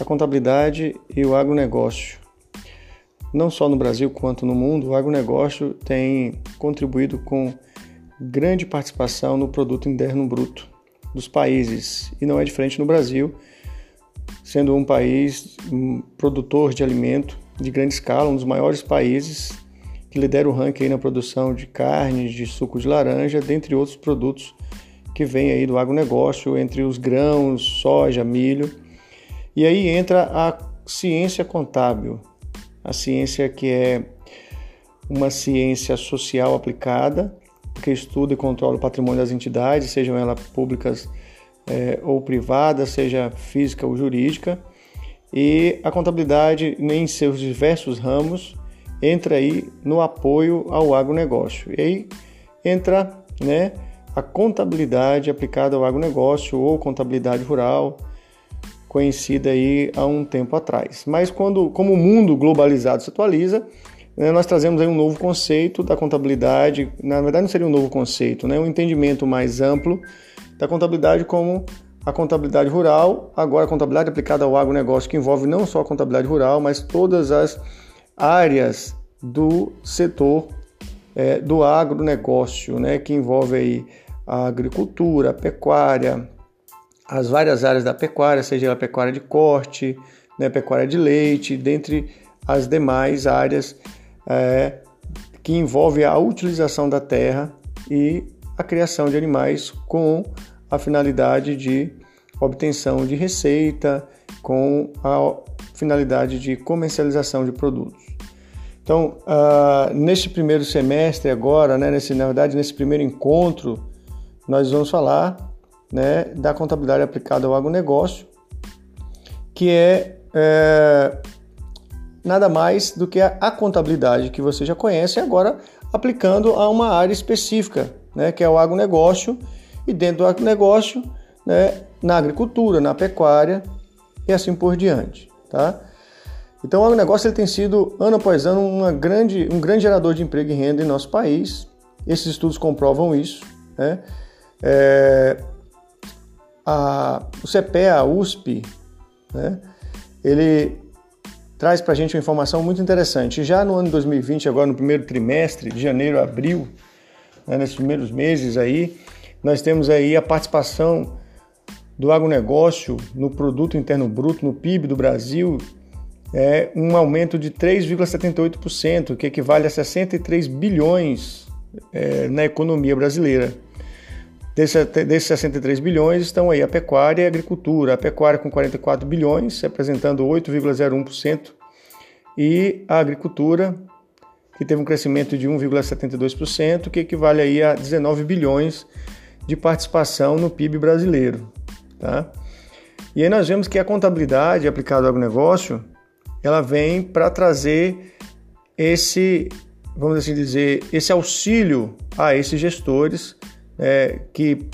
a contabilidade e o agronegócio. Não só no Brasil quanto no mundo, o agronegócio tem contribuído com grande participação no produto interno bruto dos países e não é diferente no Brasil, sendo um país produtor de alimento de grande escala, um dos maiores países que lidera o ranking na produção de carne, de suco de laranja, dentre outros produtos que vem aí do agronegócio, entre os grãos, soja, milho. E aí entra a ciência contábil, a ciência que é uma ciência social aplicada, que estuda e controla o patrimônio das entidades, sejam elas públicas é, ou privadas, seja física ou jurídica. E a contabilidade, em seus diversos ramos, entra aí no apoio ao agronegócio. E aí entra né, a contabilidade aplicada ao agronegócio ou contabilidade rural, conhecida aí há um tempo atrás. Mas quando, como o mundo globalizado se atualiza, né, nós trazemos aí um novo conceito da contabilidade. Na verdade, não seria um novo conceito, né? um entendimento mais amplo da contabilidade como a contabilidade rural, agora a contabilidade aplicada ao agronegócio, que envolve não só a contabilidade rural, mas todas as áreas do setor é, do agronegócio, né, que envolve aí a agricultura, a pecuária, as várias áreas da pecuária, seja a pecuária de corte, né, pecuária de leite, dentre as demais áreas é, que envolve a utilização da terra e a criação de animais com a finalidade de obtenção de receita, com a finalidade de comercialização de produtos. Então, uh, neste primeiro semestre agora, né, nesse, na verdade, nesse primeiro encontro nós vamos falar né, da contabilidade aplicada ao agronegócio, que é, é nada mais do que a, a, contabilidade que você já conhece, agora aplicando a uma área específica, né, que é o agronegócio, e dentro do agronegócio, né, na agricultura, na pecuária e assim por diante. Tá? Então, o agronegócio ele tem sido, ano após ano, uma grande, um grande gerador de emprego e renda em nosso país. Esses estudos comprovam isso. Né? É, a, o CPE, a USP, né, ele traz para a gente uma informação muito interessante. Já no ano 2020, agora no primeiro trimestre, de janeiro a abril, né, nesses primeiros meses aí, nós temos aí a participação do agronegócio no produto interno bruto, no PIB do Brasil, é um aumento de 3,78%, que equivale a 63 bilhões é, na economia brasileira. Desses 63 bilhões estão aí a pecuária e a agricultura. A pecuária com 44 bilhões, representando 8,01%, e a agricultura, que teve um crescimento de 1,72%, que equivale aí a 19 bilhões de participação no PIB brasileiro. Tá? E aí nós vemos que a contabilidade aplicada ao agronegócio, ela vem para trazer esse, vamos assim dizer, esse auxílio a esses gestores é, que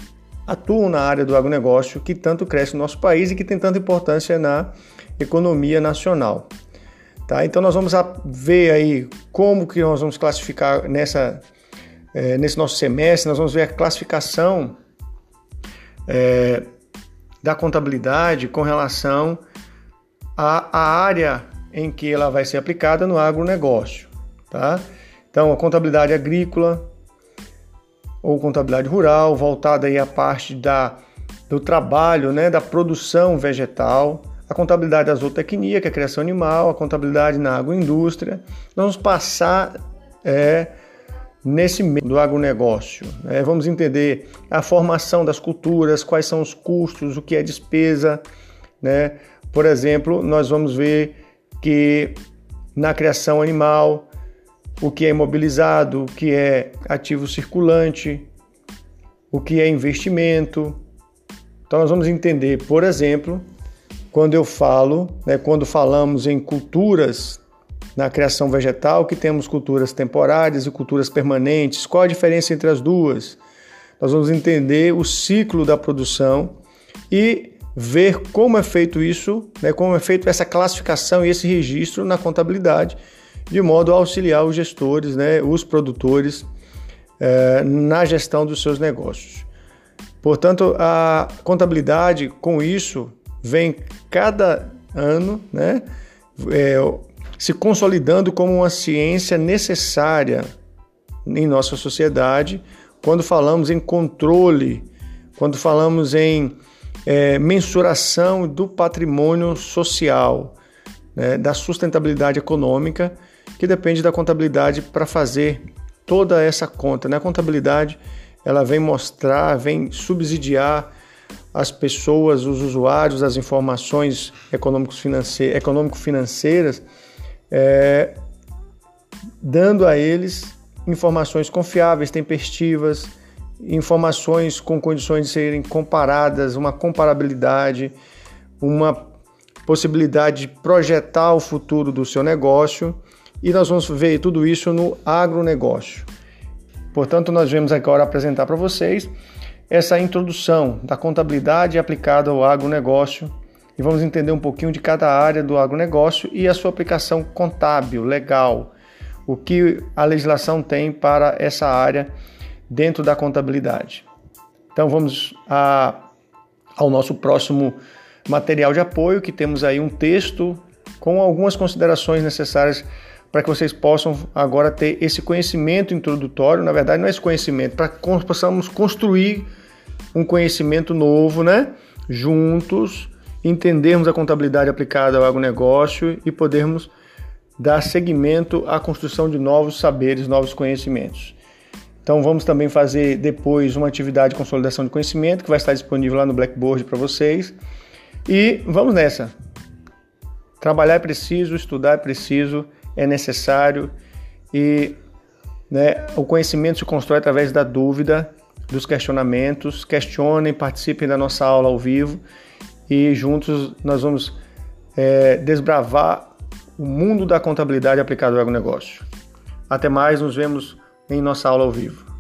atuam na área do agronegócio que tanto cresce no nosso país e que tem tanta importância na economia nacional. Tá? Então nós vamos ver aí como que nós vamos classificar nessa, é, nesse nosso semestre, nós vamos ver a classificação é, da contabilidade com relação à, à, área em que ela vai ser aplicada no agronegócio. Tá? Então a contabilidade agrícola, ou contabilidade rural, voltada aí à parte da, do trabalho, né, da produção vegetal, a contabilidade da zootecnia, que é a criação animal, a contabilidade na agroindústria. Vamos passar é, nesse meio do agronegócio. Né? Vamos entender a formação das culturas, quais são os custos, o que é despesa. Né? Por exemplo, nós vamos ver que na criação animal o que é imobilizado, o que é ativo circulante, o que é investimento. Então nós vamos entender, por exemplo, quando eu falo, né, quando falamos em culturas na criação vegetal, que temos culturas temporárias e culturas permanentes, qual a diferença entre as duas? Nós vamos entender o ciclo da produção e ver como é feito isso, né, como é feito essa classificação e esse registro na contabilidade de modo a auxiliar os gestores, né, os produtores, é, na gestão dos seus negócios. Portanto, a contabilidade, com isso, vem cada ano, né? É, se consolidando como uma ciência necessária em nossa sociedade quando falamos em controle, quando falamos em é, mensuração do patrimônio social, né, da sustentabilidade econômica, que depende da contabilidade para fazer toda essa conta. Né? A contabilidade ela vem mostrar, vem subsidiar as pessoas, os usuários, as informações econômico-financeiras, é, dando a eles informações confiáveis, tempestivas, informações com condições de serem comparadas, uma comparabilidade, uma possibilidade de projetar o futuro do seu negócio e nós vamos ver tudo isso no agronegócio. Portanto, nós vamos agora apresentar para vocês essa introdução da contabilidade aplicada ao agronegócio e vamos entender um pouquinho de cada área do agronegócio e a sua aplicação contábil, legal, o que a legislação tem para essa área dentro da contabilidade. Então vamos a, ao nosso próximo material de apoio, que temos aí um texto com algumas considerações necessárias para que vocês possam agora ter esse conhecimento introdutório. Na verdade, não é esse conhecimento, para que possamos construir um conhecimento novo, né? Juntos, entendermos a contabilidade aplicada ao agronegócio e podermos dar seguimento à construção de novos saberes, novos conhecimentos. Então vamos também fazer depois uma atividade de consolidação de conhecimento que vai estar disponível lá no Blackboard para vocês. E vamos nessa. Trabalhar é preciso, estudar é preciso, é necessário e né, o conhecimento se constrói através da dúvida, dos questionamentos. Questionem, participem da nossa aula ao vivo e juntos nós vamos é, desbravar o mundo da contabilidade aplicada ao agronegócio. Até mais, nos vemos em nossa aula ao vivo.